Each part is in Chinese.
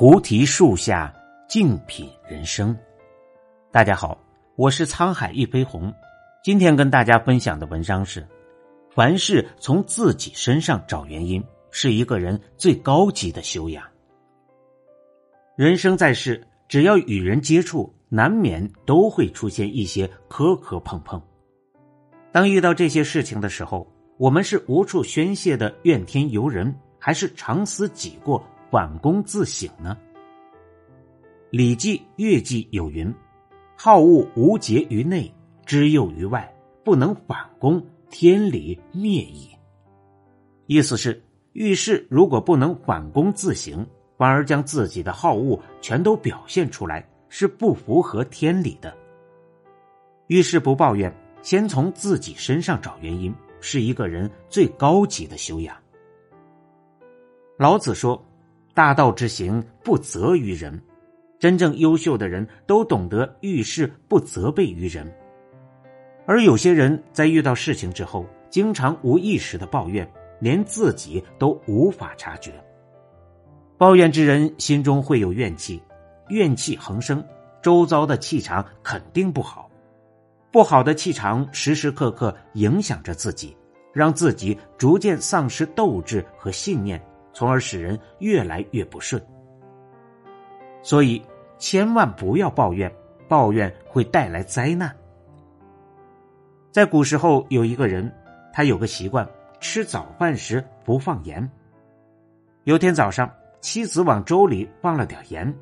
菩提树下，静品人生。大家好，我是沧海一飞鸿。今天跟大家分享的文章是：凡事从自己身上找原因，是一个人最高级的修养。人生在世，只要与人接触，难免都会出现一些磕磕碰碰。当遇到这些事情的时候，我们是无处宣泄的怨天尤人，还是长思己过？反躬自省呢？《礼记·乐记》有云：“好恶无节于内，知诱于外，不能反攻，天理灭矣。”意思是，遇事如果不能反躬自省，反而将自己的好恶全都表现出来，是不符合天理的。遇事不抱怨，先从自己身上找原因，是一个人最高级的修养。老子说。大道之行，不责于人。真正优秀的人都懂得遇事不责备于人，而有些人在遇到事情之后，经常无意识的抱怨，连自己都无法察觉。抱怨之人心中会有怨气，怨气横生，周遭的气场肯定不好。不好的气场时时刻刻影响着自己，让自己逐渐丧失斗志和信念。从而使人越来越不顺，所以千万不要抱怨，抱怨会带来灾难。在古时候，有一个人，他有个习惯，吃早饭时不放盐。有天早上，妻子往粥里放了点盐，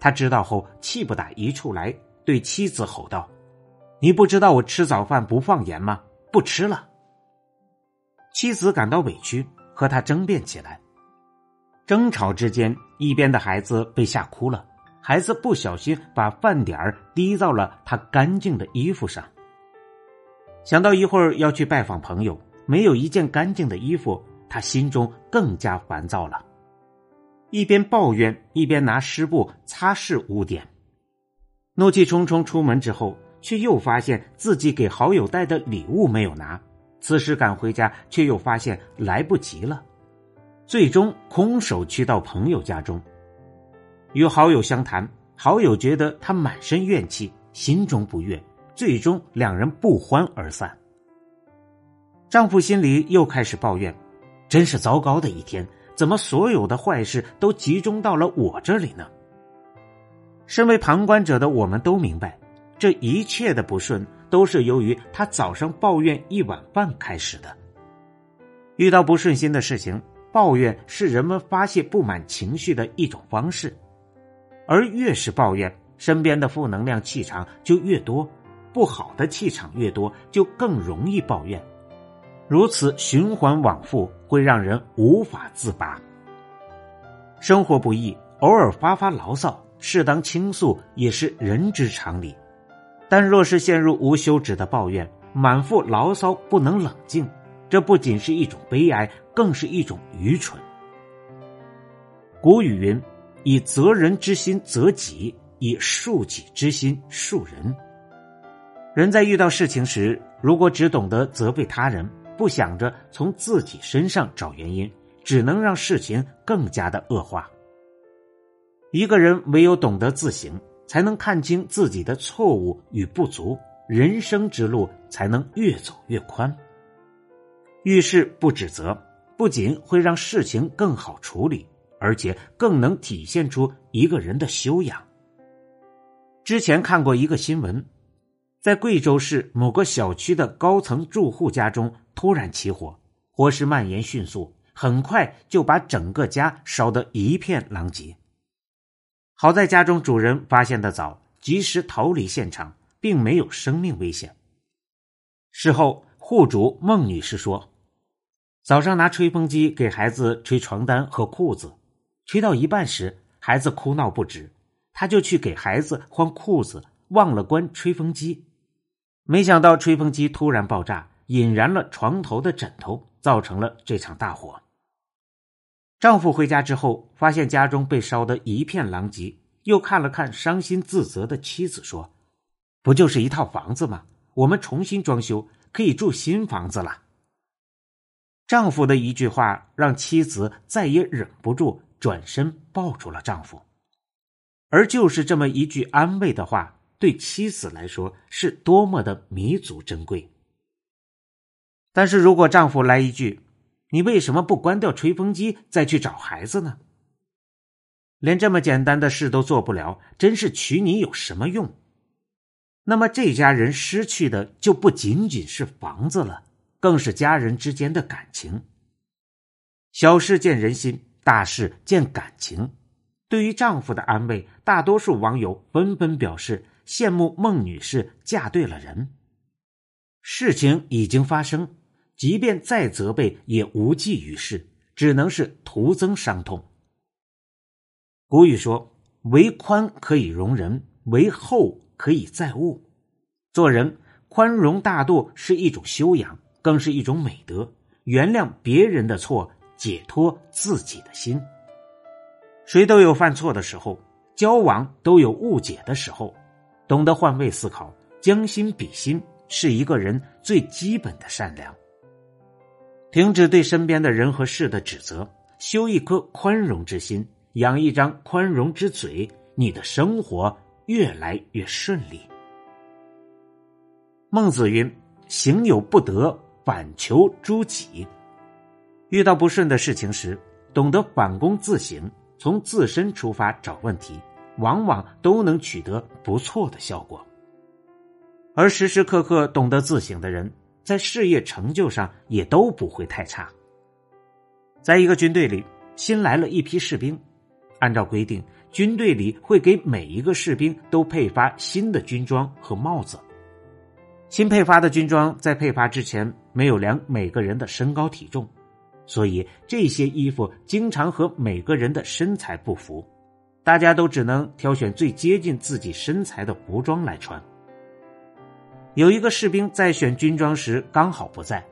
他知道后气不打一处来，对妻子吼道：“你不知道我吃早饭不放盐吗？不吃了。”妻子感到委屈，和他争辩起来。争吵之间，一边的孩子被吓哭了。孩子不小心把饭点儿滴到了他干净的衣服上。想到一会儿要去拜访朋友，没有一件干净的衣服，他心中更加烦躁了。一边抱怨，一边拿湿布擦拭污点。怒气冲冲出门之后，却又发现自己给好友带的礼物没有拿。此时赶回家，却又发现来不及了。最终空手去到朋友家中，与好友相谈，好友觉得他满身怨气，心中不悦，最终两人不欢而散。丈夫心里又开始抱怨：“真是糟糕的一天，怎么所有的坏事都集中到了我这里呢？”身为旁观者的我们都明白，这一切的不顺都是由于他早上抱怨一碗饭开始的。遇到不顺心的事情。抱怨是人们发泄不满情绪的一种方式，而越是抱怨，身边的负能量气场就越多，不好的气场越多，就更容易抱怨。如此循环往复，会让人无法自拔。生活不易，偶尔发发牢骚，适当倾诉也是人之常理。但若是陷入无休止的抱怨，满腹牢骚不能冷静。这不仅是一种悲哀，更是一种愚蠢。古语云：“以责人之心责己，以恕己之心恕人。”人在遇到事情时，如果只懂得责备他人，不想着从自己身上找原因，只能让事情更加的恶化。一个人唯有懂得自省，才能看清自己的错误与不足，人生之路才能越走越宽。遇事不指责，不仅会让事情更好处理，而且更能体现出一个人的修养。之前看过一个新闻，在贵州市某个小区的高层住户家中突然起火，火势蔓延迅速，很快就把整个家烧得一片狼藉。好在家中主人发现的早，及时逃离现场，并没有生命危险。事后，户主孟女士说。早上拿吹风机给孩子吹床单和裤子，吹到一半时，孩子哭闹不止，他就去给孩子换裤子，忘了关吹风机，没想到吹风机突然爆炸，引燃了床头的枕头，造成了这场大火。丈夫回家之后，发现家中被烧得一片狼藉，又看了看伤心自责的妻子，说：“不就是一套房子吗？我们重新装修，可以住新房子了。”丈夫的一句话让妻子再也忍不住，转身抱住了丈夫，而就是这么一句安慰的话，对妻子来说是多么的弥足珍贵。但是如果丈夫来一句：“你为什么不关掉吹风机再去找孩子呢？”连这么简单的事都做不了，真是娶你有什么用？那么这家人失去的就不仅仅是房子了，更是家人之间的感情。小事见人心，大事见感情。对于丈夫的安慰，大多数网友纷纷表示羡慕孟女士嫁对了人。事情已经发生。即便再责备，也无济于事，只能是徒增伤痛。古语说：“为宽可以容人，为厚可以载物。”做人宽容大度是一种修养，更是一种美德。原谅别人的错，解脱自己的心。谁都有犯错的时候，交往都有误解的时候。懂得换位思考，将心比心，是一个人最基本的善良。停止对身边的人和事的指责，修一颗宽容之心，养一张宽容之嘴，你的生活越来越顺利。孟子云：“行有不得，反求诸己。”遇到不顺的事情时，懂得反躬自省，从自身出发找问题，往往都能取得不错的效果。而时时刻刻懂得自省的人。在事业成就上也都不会太差。在一个军队里，新来了一批士兵，按照规定，军队里会给每一个士兵都配发新的军装和帽子。新配发的军装在配发之前没有量每个人的身高体重，所以这些衣服经常和每个人的身材不符，大家都只能挑选最接近自己身材的服装来穿。有一个士兵在选军装时刚好不在，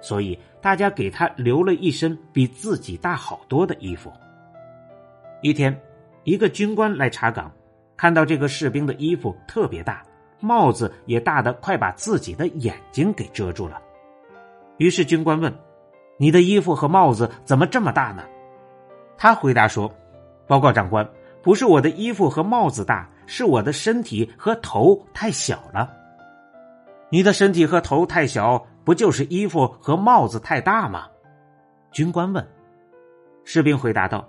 所以大家给他留了一身比自己大好多的衣服。一天，一个军官来查岗，看到这个士兵的衣服特别大，帽子也大的快把自己的眼睛给遮住了。于是军官问：“你的衣服和帽子怎么这么大呢？”他回答说：“报告长官，不是我的衣服和帽子大，是我的身体和头太小了。”你的身体和头太小，不就是衣服和帽子太大吗？军官问。士兵回答道：“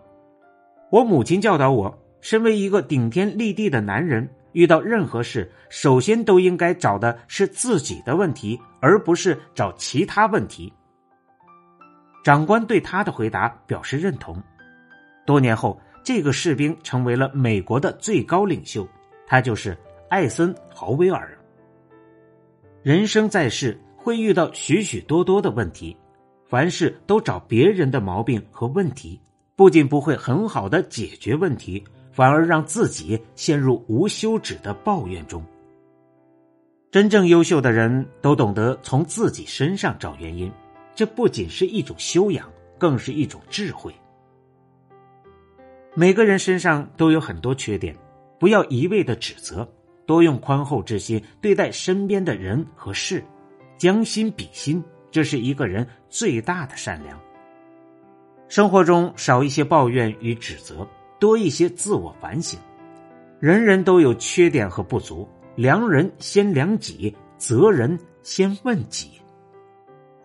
我母亲教导我，身为一个顶天立地的男人，遇到任何事，首先都应该找的是自己的问题，而不是找其他问题。”长官对他的回答表示认同。多年后，这个士兵成为了美国的最高领袖，他就是艾森豪威尔。人生在世，会遇到许许多多的问题，凡事都找别人的毛病和问题，不仅不会很好的解决问题，反而让自己陷入无休止的抱怨中。真正优秀的人都懂得从自己身上找原因，这不仅是一种修养，更是一种智慧。每个人身上都有很多缺点，不要一味的指责。多用宽厚之心对待身边的人和事，将心比心，这是一个人最大的善良。生活中少一些抱怨与指责，多一些自我反省。人人都有缺点和不足，量人先量己，责人先问己。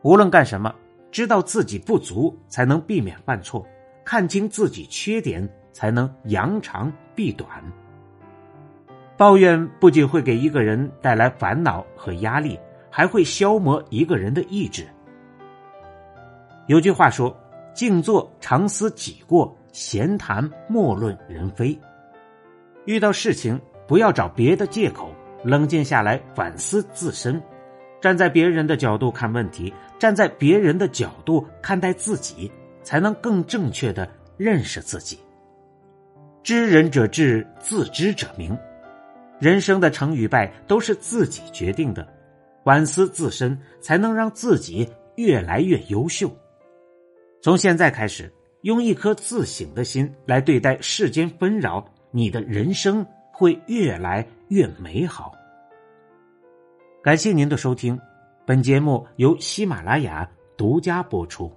无论干什么，知道自己不足，才能避免犯错；看清自己缺点，才能扬长避短。抱怨不仅会给一个人带来烦恼和压力，还会消磨一个人的意志。有句话说：“静坐常思己过，闲谈莫论人非。”遇到事情不要找别的借口，冷静下来反思自身，站在别人的角度看问题，站在别人的角度看待自己，才能更正确的认识自己。知人者智，自知者明。人生的成与败都是自己决定的，反思自身才能让自己越来越优秀。从现在开始，用一颗自省的心来对待世间纷扰，你的人生会越来越美好。感谢您的收听，本节目由喜马拉雅独家播出。